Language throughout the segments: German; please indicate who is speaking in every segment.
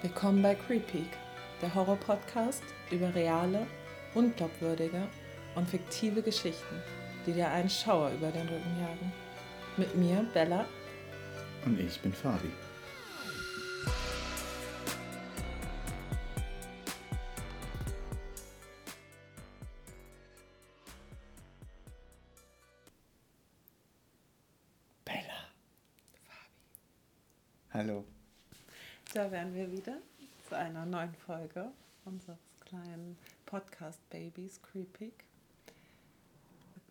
Speaker 1: Willkommen bei Creepy, der Horror-Podcast über reale, unglaubwürdige und fiktive Geschichten, die dir einen Schauer über den Rücken jagen. Mit mir, Bella.
Speaker 2: Und ich bin Fabi.
Speaker 1: Neuen Folge unseres kleinen Podcast-Babys Creepy.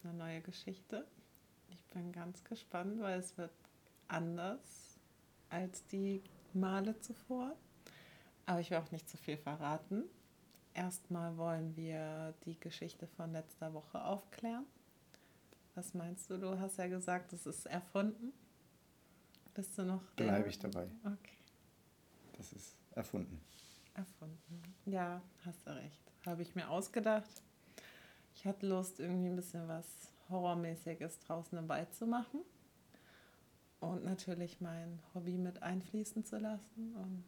Speaker 1: Eine neue Geschichte. Ich bin ganz gespannt, weil es wird anders als die Male zuvor. Aber ich will auch nicht zu viel verraten. Erstmal wollen wir die Geschichte von letzter Woche aufklären. Was meinst du? Du hast ja gesagt, es ist erfunden. Bist du noch?
Speaker 2: Bleibe ich dabei.
Speaker 1: Okay.
Speaker 2: Das ist erfunden.
Speaker 1: Erfunden. Ja, hast du recht. Habe ich mir ausgedacht. Ich hatte Lust, irgendwie ein bisschen was Horrormäßiges draußen im Wald zu machen. Und natürlich mein Hobby mit einfließen zu lassen. Und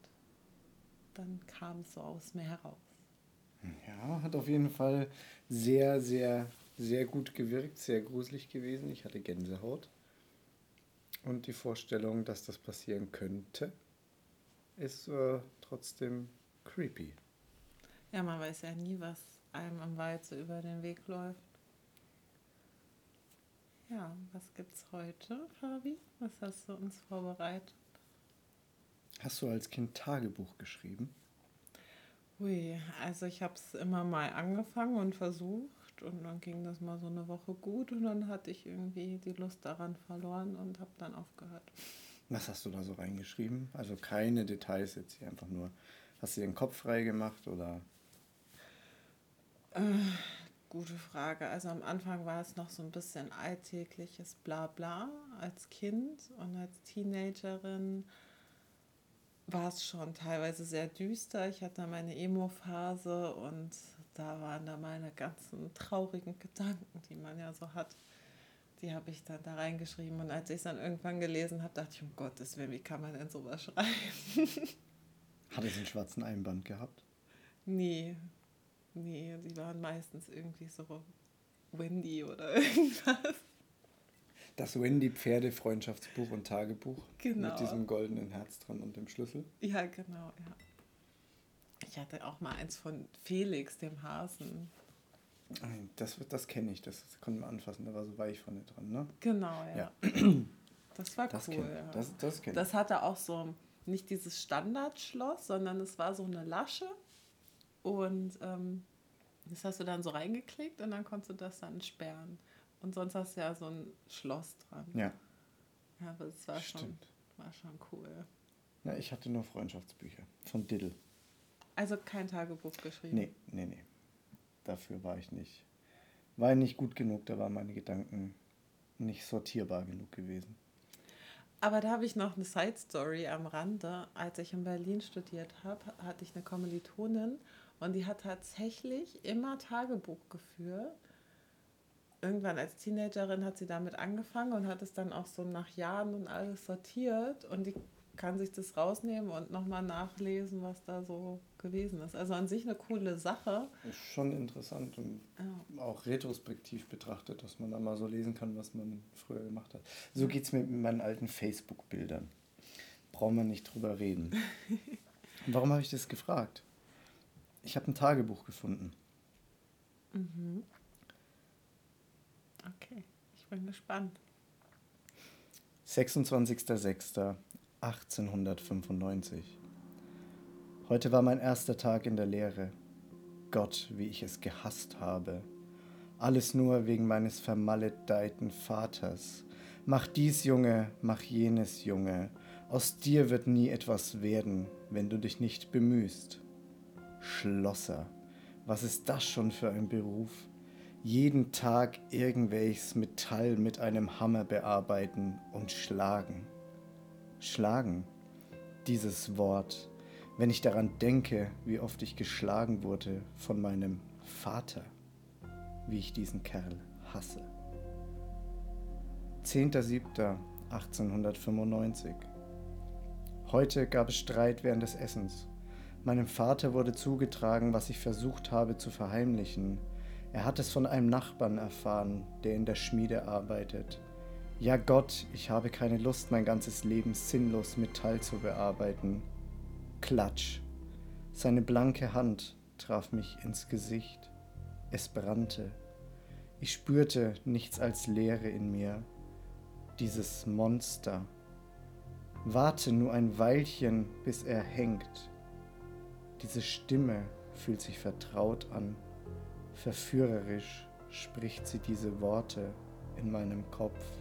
Speaker 1: dann kam es so aus mir heraus.
Speaker 2: Ja, hat auf jeden Fall sehr, sehr, sehr gut gewirkt, sehr gruselig gewesen. Ich hatte Gänsehaut. Und die Vorstellung, dass das passieren könnte, ist äh, trotzdem creepy.
Speaker 1: Ja, man weiß ja nie, was einem im Wald so über den Weg läuft. Ja, was gibt's heute, Fabi? Was hast du uns vorbereitet?
Speaker 2: Hast du als Kind Tagebuch geschrieben?
Speaker 1: Ui, also ich habe es immer mal angefangen und versucht und dann ging das mal so eine Woche gut und dann hatte ich irgendwie die Lust daran verloren und habe dann aufgehört.
Speaker 2: Was hast du da so reingeschrieben? Also keine Details jetzt hier, einfach nur, hast du den Kopf frei gemacht oder?
Speaker 1: Äh, gute Frage. Also am Anfang war es noch so ein bisschen alltägliches Blabla als Kind und als Teenagerin war es schon teilweise sehr düster. Ich hatte meine Emo-Phase und da waren da meine ganzen traurigen Gedanken, die man ja so hat die habe ich dann da reingeschrieben. Und als ich es dann irgendwann gelesen habe, dachte ich, um Gottes Willen, wie kann man denn sowas schreiben?
Speaker 2: Hat es einen schwarzen Einband gehabt?
Speaker 1: Nee. Nee, die waren meistens irgendwie so Wendy oder irgendwas.
Speaker 2: Das Wendy Pferde-Freundschaftsbuch und Tagebuch.
Speaker 1: Genau.
Speaker 2: Mit diesem goldenen Herz dran und dem Schlüssel.
Speaker 1: Ja, genau, ja. Ich hatte auch mal eins von Felix, dem Hasen.
Speaker 2: Das, das kenne ich, das konnte man anfassen, da war so weich vorne dran, ne?
Speaker 1: Genau, ja. ja. Das war
Speaker 2: das
Speaker 1: cool.
Speaker 2: Kenn,
Speaker 1: ja.
Speaker 2: Das, das,
Speaker 1: das hatte auch so nicht dieses Standardschloss, sondern es war so eine Lasche und ähm, das hast du dann so reingeklickt und dann konntest du das dann sperren. Und sonst hast du ja so ein Schloss dran.
Speaker 2: Ja.
Speaker 1: Ja, aber es war schon, war schon cool.
Speaker 2: Ja, ich hatte nur Freundschaftsbücher von Diddle.
Speaker 1: Also kein Tagebuch geschrieben?
Speaker 2: Nee, nee, nee dafür war ich nicht, war nicht gut genug, da waren meine Gedanken nicht sortierbar genug gewesen.
Speaker 1: Aber da habe ich noch eine Side Story am Rande. Als ich in Berlin studiert habe, hatte ich eine Kommilitonin und die hat tatsächlich immer Tagebuch geführt. Irgendwann als Teenagerin hat sie damit angefangen und hat es dann auch so nach Jahren und alles sortiert und die kann sich das rausnehmen und nochmal nachlesen, was da so gewesen ist. Also an sich eine coole Sache.
Speaker 2: Ist schon interessant und ja. auch retrospektiv betrachtet, dass man da mal so lesen kann, was man früher gemacht hat. So geht es mir mit meinen alten Facebook-Bildern. Braucht man nicht drüber reden. Warum habe ich das gefragt? Ich habe ein Tagebuch gefunden.
Speaker 1: Mhm. Okay, ich bin gespannt.
Speaker 2: 26.06. 1895. Heute war mein erster Tag in der Lehre. Gott, wie ich es gehasst habe. Alles nur wegen meines vermaledeiten Vaters. Mach dies, Junge, mach jenes, Junge. Aus dir wird nie etwas werden, wenn du dich nicht bemühst. Schlosser, was ist das schon für ein Beruf? Jeden Tag irgendwelches Metall mit einem Hammer bearbeiten und schlagen schlagen. Dieses Wort, wenn ich daran denke, wie oft ich geschlagen wurde von meinem Vater, wie ich diesen Kerl hasse. 10.07.1895 Heute gab es Streit während des Essens. Meinem Vater wurde zugetragen, was ich versucht habe zu verheimlichen. Er hat es von einem Nachbarn erfahren, der in der Schmiede arbeitet. Ja Gott, ich habe keine Lust, mein ganzes Leben sinnlos Metall zu bearbeiten. Klatsch. Seine blanke Hand traf mich ins Gesicht. Es brannte. Ich spürte nichts als Leere in mir. Dieses Monster. Warte nur ein Weilchen, bis er hängt. Diese Stimme fühlt sich vertraut an. Verführerisch spricht sie diese Worte in meinem Kopf.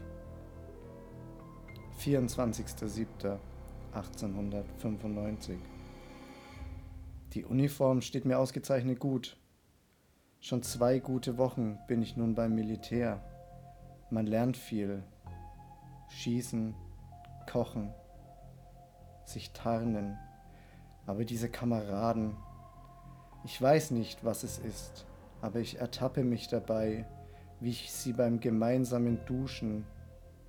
Speaker 2: 24.07.1895 Die Uniform steht mir ausgezeichnet gut. Schon zwei gute Wochen bin ich nun beim Militär. Man lernt viel. Schießen, kochen, sich tarnen. Aber diese Kameraden, ich weiß nicht, was es ist, aber ich ertappe mich dabei, wie ich sie beim gemeinsamen Duschen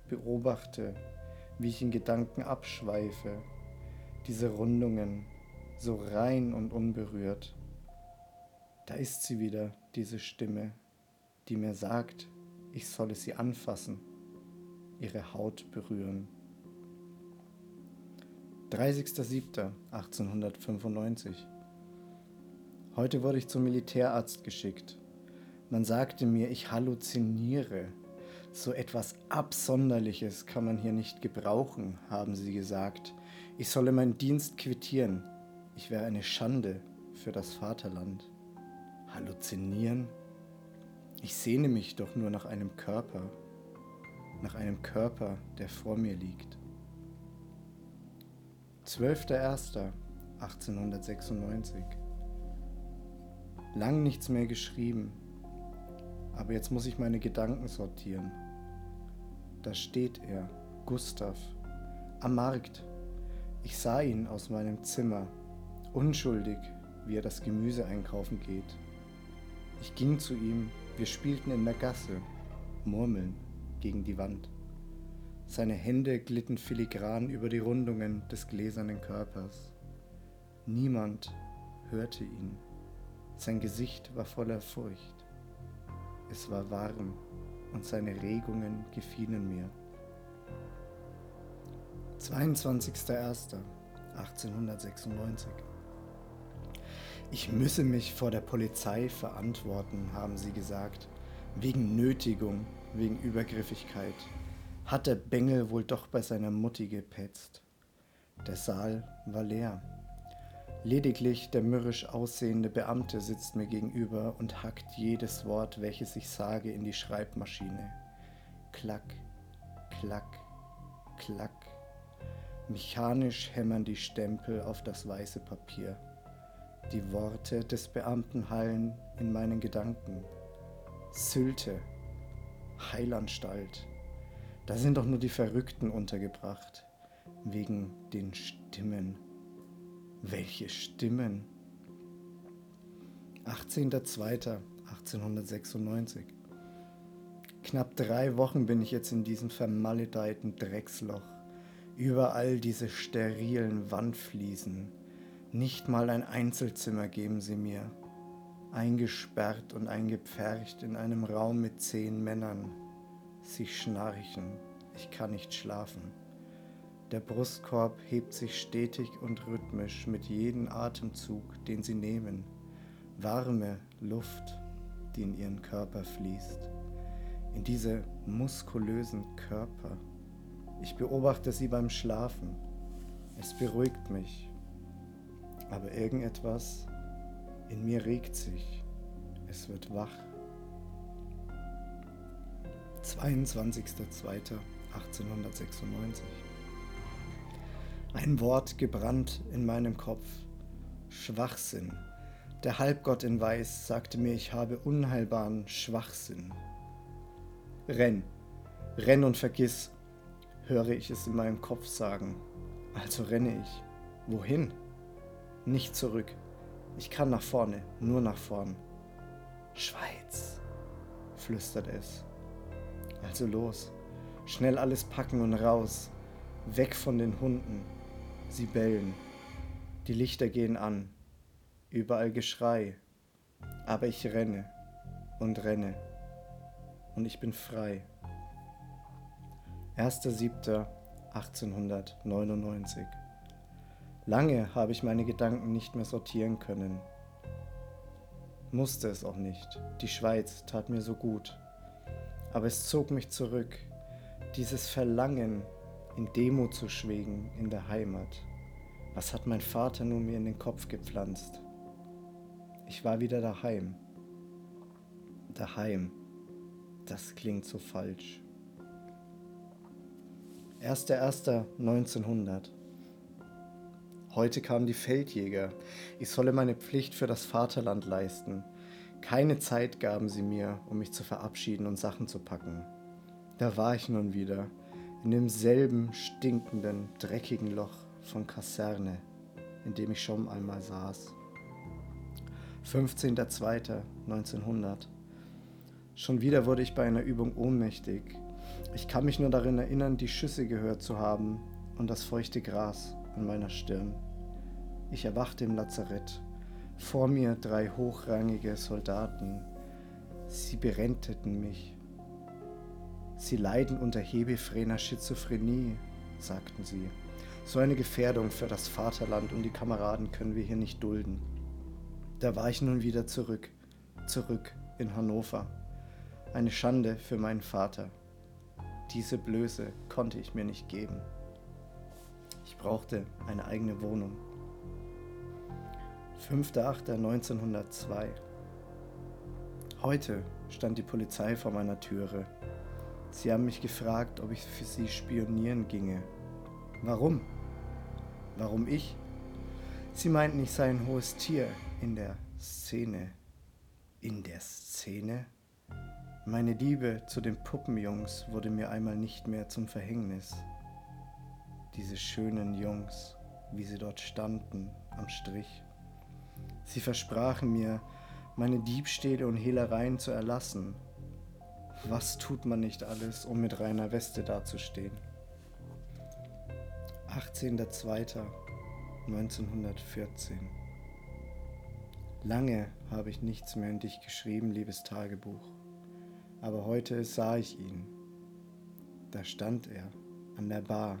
Speaker 2: beobachte, wie ich in Gedanken abschweife, diese Rundungen, so rein und unberührt. Da ist sie wieder, diese Stimme, die mir sagt, ich solle sie anfassen, ihre Haut berühren. 30.07.1895 Heute wurde ich zum Militärarzt geschickt. Man sagte mir, ich halluziniere. So etwas Absonderliches kann man hier nicht gebrauchen, haben sie gesagt. Ich solle meinen Dienst quittieren. Ich wäre eine Schande für das Vaterland. Halluzinieren? Ich sehne mich doch nur nach einem Körper, nach einem Körper, der vor mir liegt. 12.01.1896 Lang nichts mehr geschrieben, aber jetzt muss ich meine Gedanken sortieren. Da steht er, Gustav, am Markt. Ich sah ihn aus meinem Zimmer, unschuldig, wie er das Gemüse einkaufen geht. Ich ging zu ihm, wir spielten in der Gasse, murmeln gegen die Wand. Seine Hände glitten filigran über die Rundungen des gläsernen Körpers. Niemand hörte ihn. Sein Gesicht war voller Furcht. Es war warm und seine Regungen gefielen mir. 22.01.1896 Ich müsse mich vor der Polizei verantworten, haben sie gesagt, wegen Nötigung, wegen Übergriffigkeit hat der Bengel wohl doch bei seiner Mutti gepetzt. Der Saal war leer. Lediglich der mürrisch aussehende Beamte sitzt mir gegenüber und hackt jedes Wort, welches ich sage, in die Schreibmaschine. Klack, klack, klack. Mechanisch hämmern die Stempel auf das weiße Papier. Die Worte des Beamten hallen in meinen Gedanken. Sylte, Heilanstalt, da sind doch nur die Verrückten untergebracht, wegen den Stimmen. Welche Stimmen? 18.02.1896. Knapp drei Wochen bin ich jetzt in diesem vermaledeiten Drecksloch. Überall diese sterilen Wandfliesen. Nicht mal ein Einzelzimmer geben sie mir. Eingesperrt und eingepfercht in einem Raum mit zehn Männern. Sie schnarchen, ich kann nicht schlafen. Der Brustkorb hebt sich stetig und rhythmisch mit jedem Atemzug, den sie nehmen. Warme Luft, die in ihren Körper fließt. In diese muskulösen Körper. Ich beobachte sie beim Schlafen. Es beruhigt mich. Aber irgendetwas in mir regt sich. Es wird wach. 22.02.1896. Ein Wort gebrannt in meinem Kopf. Schwachsinn. Der Halbgott in Weiß sagte mir, ich habe unheilbaren Schwachsinn. Renn, renn und vergiss, höre ich es in meinem Kopf sagen. Also renne ich. Wohin? Nicht zurück. Ich kann nach vorne, nur nach vorn. Schweiz, flüstert es. Also los, schnell alles packen und raus, weg von den Hunden. Sie bellen. Die Lichter gehen an, überall Geschrei, aber ich renne und renne und ich bin frei. 1.7.1899 Lange habe ich meine Gedanken nicht mehr sortieren können. Musste es auch nicht. Die Schweiz tat mir so gut. Aber es zog mich zurück. Dieses Verlangen, in Demut zu schwegen in der Heimat. Was hat mein Vater nun mir in den Kopf gepflanzt? Ich war wieder daheim. Daheim. Das klingt so falsch. 1.1.1900 Heute kamen die Feldjäger. Ich solle meine Pflicht für das Vaterland leisten. Keine Zeit gaben sie mir, um mich zu verabschieden und Sachen zu packen. Da war ich nun wieder, in demselben stinkenden, dreckigen Loch von Kaserne, in dem ich schon einmal saß. 15.02.1900 Schon wieder wurde ich bei einer Übung ohnmächtig. Ich kann mich nur darin erinnern, die Schüsse gehört zu haben und das feuchte Gras an meiner Stirn. Ich erwachte im Lazarett. Vor mir drei hochrangige Soldaten. Sie berenteten mich. Sie leiden unter hebephräner Schizophrenie, sagten sie. So eine Gefährdung für das Vaterland und die Kameraden können wir hier nicht dulden. Da war ich nun wieder zurück, zurück in Hannover. Eine Schande für meinen Vater. Diese Blöße konnte ich mir nicht geben. Ich brauchte eine eigene Wohnung. 5.8.1902 Heute stand die Polizei vor meiner Türe. Sie haben mich gefragt, ob ich für sie spionieren ginge. Warum? Warum ich? Sie meinten, ich sei ein hohes Tier in der Szene. In der Szene? Meine Liebe zu den Puppenjungs wurde mir einmal nicht mehr zum Verhängnis diese schönen Jungs, wie sie dort standen am Strich. Sie versprachen mir, meine Diebstähle und Hehlereien zu erlassen. Was tut man nicht alles, um mit reiner Weste dazustehen? 18.02.1914 Lange habe ich nichts mehr in dich geschrieben, liebes Tagebuch, aber heute sah ich ihn. Da stand er an der Bar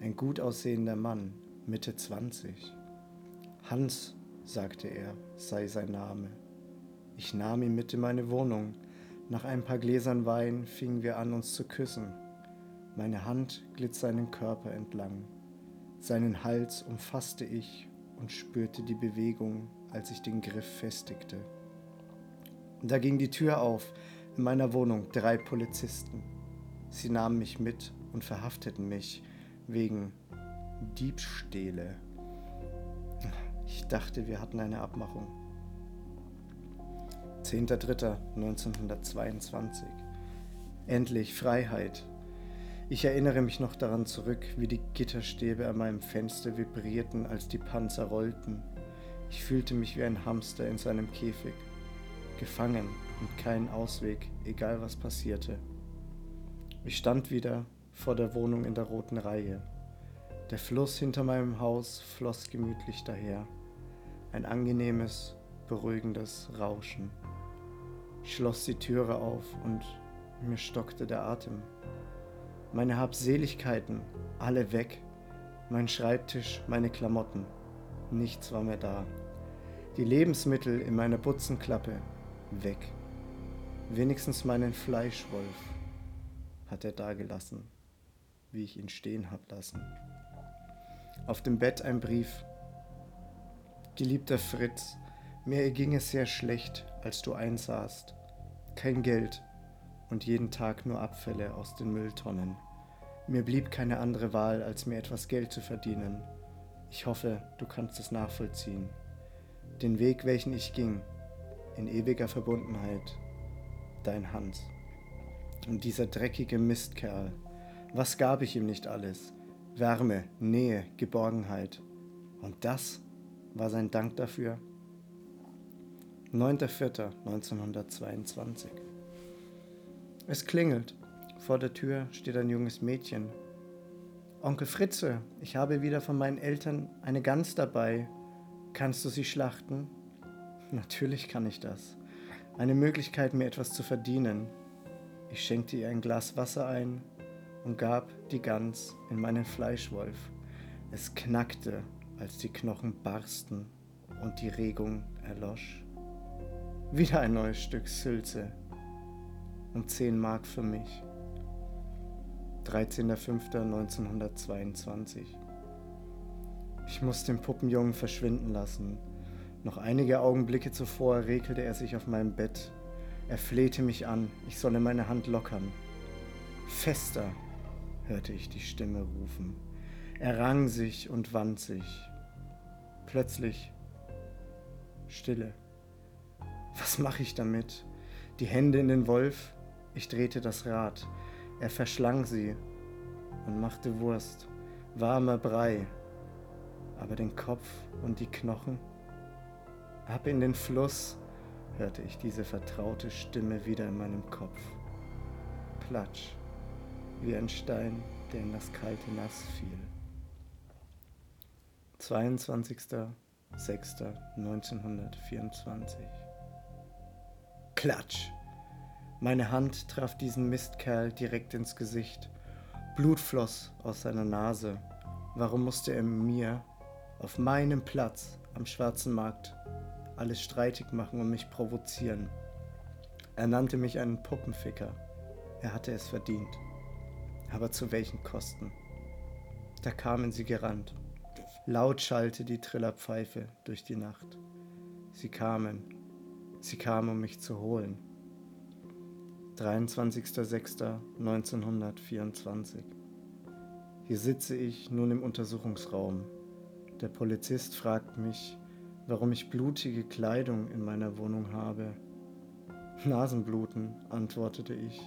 Speaker 2: ein gut aussehender Mann, Mitte 20. Hans, sagte er, sei sein Name. Ich nahm ihn mit in meine Wohnung. Nach ein paar Gläsern Wein fingen wir an, uns zu küssen. Meine Hand glitt seinen Körper entlang. Seinen Hals umfasste ich und spürte die Bewegung, als ich den Griff festigte. Da ging die Tür auf. In meiner Wohnung drei Polizisten. Sie nahmen mich mit und verhafteten mich wegen Diebstähle. Ich dachte, wir hatten eine Abmachung. 10.03.1922. Endlich Freiheit. Ich erinnere mich noch daran zurück, wie die Gitterstäbe an meinem Fenster vibrierten, als die Panzer rollten. Ich fühlte mich wie ein Hamster in seinem Käfig, gefangen und keinen Ausweg, egal was passierte. Ich stand wieder vor der Wohnung in der roten Reihe. Der Fluss hinter meinem Haus floss gemütlich daher. Ein angenehmes, beruhigendes Rauschen. Schloss die Türe auf und mir stockte der Atem. Meine Habseligkeiten, alle weg. Mein Schreibtisch, meine Klamotten. Nichts war mehr da. Die Lebensmittel in meiner Butzenklappe, weg. Wenigstens meinen Fleischwolf hat er dagelassen wie ich ihn stehen hab lassen. Auf dem Bett ein Brief. Geliebter Fritz, mir ging es sehr schlecht, als du einsahst. Kein Geld und jeden Tag nur Abfälle aus den Mülltonnen. Mir blieb keine andere Wahl, als mir etwas Geld zu verdienen. Ich hoffe, du kannst es nachvollziehen. Den Weg, welchen ich ging, in ewiger Verbundenheit, dein Hans. Und dieser dreckige Mistkerl, was gab ich ihm nicht alles? Wärme, Nähe, Geborgenheit. Und das war sein Dank dafür. 9.4.1922 Es klingelt. Vor der Tür steht ein junges Mädchen. Onkel Fritze, ich habe wieder von meinen Eltern eine Gans dabei. Kannst du sie schlachten? Natürlich kann ich das. Eine Möglichkeit, mir etwas zu verdienen. Ich schenkte ihr ein Glas Wasser ein und gab die Gans in meinen Fleischwolf. Es knackte, als die Knochen barsten und die Regung erlosch. Wieder ein neues Stück Sülze und 10 Mark für mich. 13.05.1922. Ich muss den Puppenjungen verschwinden lassen. Noch einige Augenblicke zuvor regelte er sich auf meinem Bett. Er flehte mich an, ich solle meine Hand lockern. Fester, hörte ich die Stimme rufen. Er rang sich und wand sich. Plötzlich Stille. Was mache ich damit? Die Hände in den Wolf? Ich drehte das Rad. Er verschlang sie und machte Wurst, warmer Brei. Aber den Kopf und die Knochen? Ab in den Fluss, hörte ich diese vertraute Stimme wieder in meinem Kopf. Platsch, wie ein Stein, der in das kalte Nass fiel. 22.06.1924 Klatsch! Meine Hand traf diesen Mistkerl direkt ins Gesicht. Blut floss aus seiner Nase. Warum musste er mir auf meinem Platz am schwarzen Markt alles streitig machen und mich provozieren? Er nannte mich einen Puppenficker. Er hatte es verdient. Aber zu welchen Kosten? Da kamen sie gerannt. Laut schallte die Trillerpfeife durch die Nacht. Sie kamen. Sie kamen, um mich zu holen. 23.06.1924. Hier sitze ich nun im Untersuchungsraum. Der Polizist fragt mich, warum ich blutige Kleidung in meiner Wohnung habe. Nasenbluten, antwortete ich.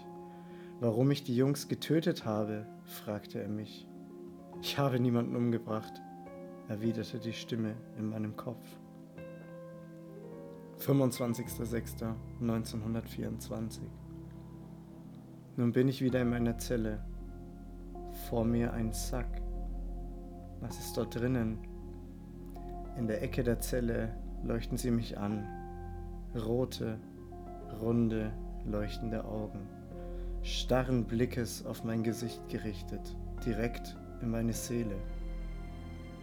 Speaker 2: Warum ich die Jungs getötet habe, fragte er mich. Ich habe niemanden umgebracht, erwiderte die Stimme in meinem Kopf. 25.06.1924 nun bin ich wieder in meiner Zelle. Vor mir ein Sack. Was ist dort drinnen? In der Ecke der Zelle leuchten sie mich an. Rote, runde, leuchtende Augen. Starren Blickes auf mein Gesicht gerichtet, direkt in meine Seele.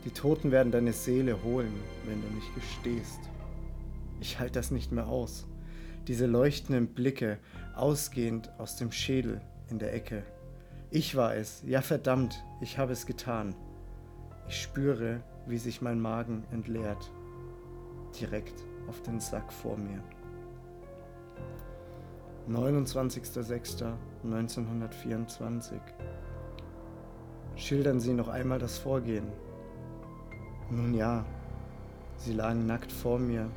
Speaker 2: Die Toten werden deine Seele holen, wenn du nicht gestehst. Ich halte das nicht mehr aus diese leuchtenden Blicke, ausgehend aus dem Schädel in der Ecke. Ich war es, ja verdammt, ich habe es getan. Ich spüre, wie sich mein Magen entleert, direkt auf den Sack vor mir. 29.06.1924 Schildern Sie noch einmal das Vorgehen. Nun ja, Sie lagen nackt vor mir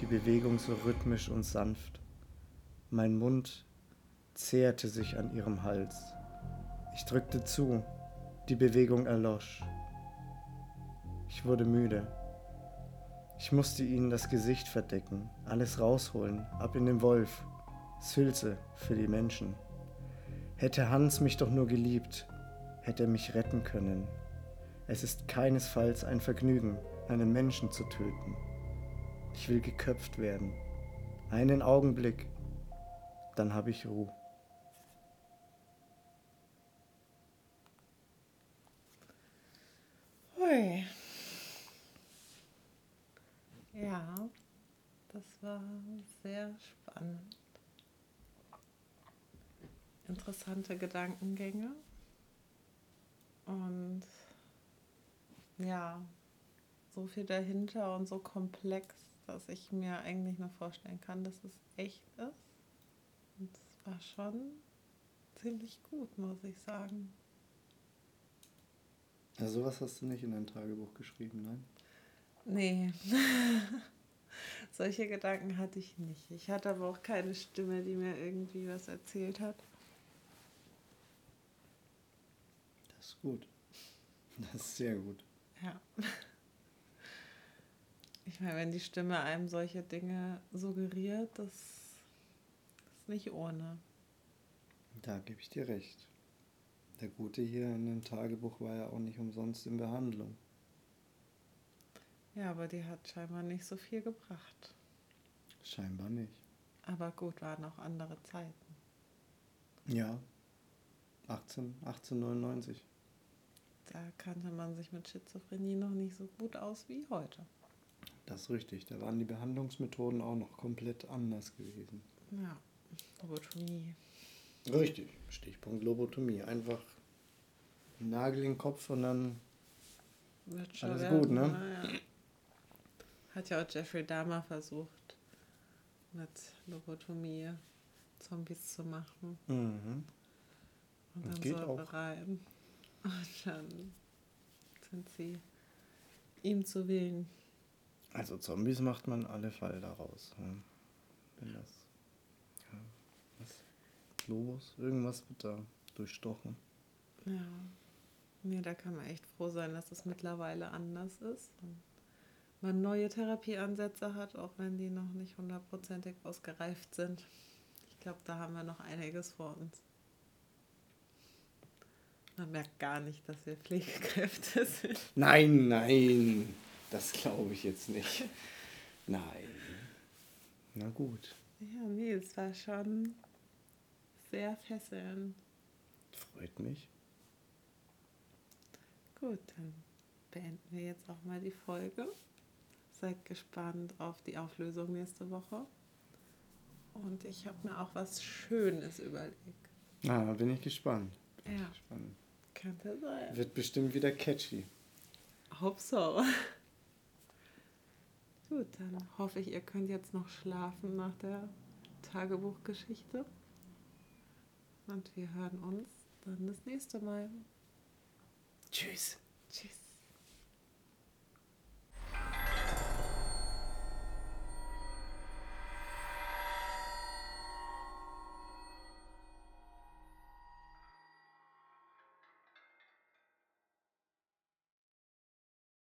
Speaker 2: die Bewegung so rhythmisch und sanft. Mein Mund zehrte sich an ihrem Hals. Ich drückte zu, die Bewegung erlosch. Ich wurde müde. Ich musste ihnen das Gesicht verdecken, alles rausholen, ab in den Wolf, Sülze für die Menschen. Hätte Hans mich doch nur geliebt, hätte er mich retten können. Es ist keinesfalls ein Vergnügen, einen Menschen zu töten. Ich will geköpft werden. Einen Augenblick, dann habe ich Ruhe.
Speaker 1: Hui. Ja, das war sehr spannend. Interessante Gedankengänge. Und ja, so viel dahinter und so komplex dass ich mir eigentlich nur vorstellen kann, dass es echt ist. Und es war schon ziemlich gut, muss ich sagen.
Speaker 2: Ja, sowas hast du nicht in dein Tagebuch geschrieben, nein?
Speaker 1: Nee. Solche Gedanken hatte ich nicht. Ich hatte aber auch keine Stimme, die mir irgendwie was erzählt hat.
Speaker 2: Das ist gut. Das ist sehr gut.
Speaker 1: Ja. Ich meine, wenn die Stimme einem solche Dinge suggeriert, das ist nicht ohne.
Speaker 2: Da gebe ich dir recht. Der Gute hier in dem Tagebuch war ja auch nicht umsonst in Behandlung.
Speaker 1: Ja, aber die hat scheinbar nicht so viel gebracht.
Speaker 2: Scheinbar nicht.
Speaker 1: Aber gut, waren auch andere Zeiten.
Speaker 2: Ja. 18, 1899.
Speaker 1: Da kannte man sich mit Schizophrenie noch nicht so gut aus wie heute.
Speaker 2: Das ist richtig. Da waren die Behandlungsmethoden auch noch komplett anders gewesen.
Speaker 1: Ja, Lobotomie.
Speaker 2: Richtig. Stichpunkt Lobotomie. Einfach einen Nagel in den Kopf und dann
Speaker 1: Wird schon
Speaker 2: Alles
Speaker 1: werden,
Speaker 2: gut, ne?
Speaker 1: Ja. Hat ja auch Jeffrey Dahmer versucht, mit Lobotomie Zombies zu machen.
Speaker 2: Mhm.
Speaker 1: Und dann
Speaker 2: geht
Speaker 1: Säure
Speaker 2: auch.
Speaker 1: rein. Und dann sind sie ihm zu willen.
Speaker 2: Also Zombies macht man alle Fall daraus. ne? Wenn das. Ja, was? Globus? Irgendwas wird da durchstochen.
Speaker 1: Ja. Nee, da kann man echt froh sein, dass es mittlerweile anders ist. Und man neue Therapieansätze hat, auch wenn die noch nicht hundertprozentig ausgereift sind. Ich glaube, da haben wir noch einiges vor uns. Man merkt gar nicht, dass wir Pflegekräfte sind.
Speaker 2: Nein, nein. Das glaube ich jetzt nicht. Nein. Na gut.
Speaker 1: Ja, nee, es war schon sehr fesselnd.
Speaker 2: Freut mich.
Speaker 1: Gut, dann beenden wir jetzt auch mal die Folge. Seid gespannt auf die Auflösung nächste Woche. Und ich habe mir auch was Schönes überlegt.
Speaker 2: Na, bin ich gespannt. Bin ich
Speaker 1: Ja.
Speaker 2: gespannt.
Speaker 1: Könnte sein.
Speaker 2: Wird bestimmt wieder catchy.
Speaker 1: Hope so. Gut, dann hoffe ich, ihr könnt jetzt noch schlafen nach der Tagebuchgeschichte. Und wir hören uns dann das nächste Mal.
Speaker 2: Tschüss.
Speaker 1: Tschüss.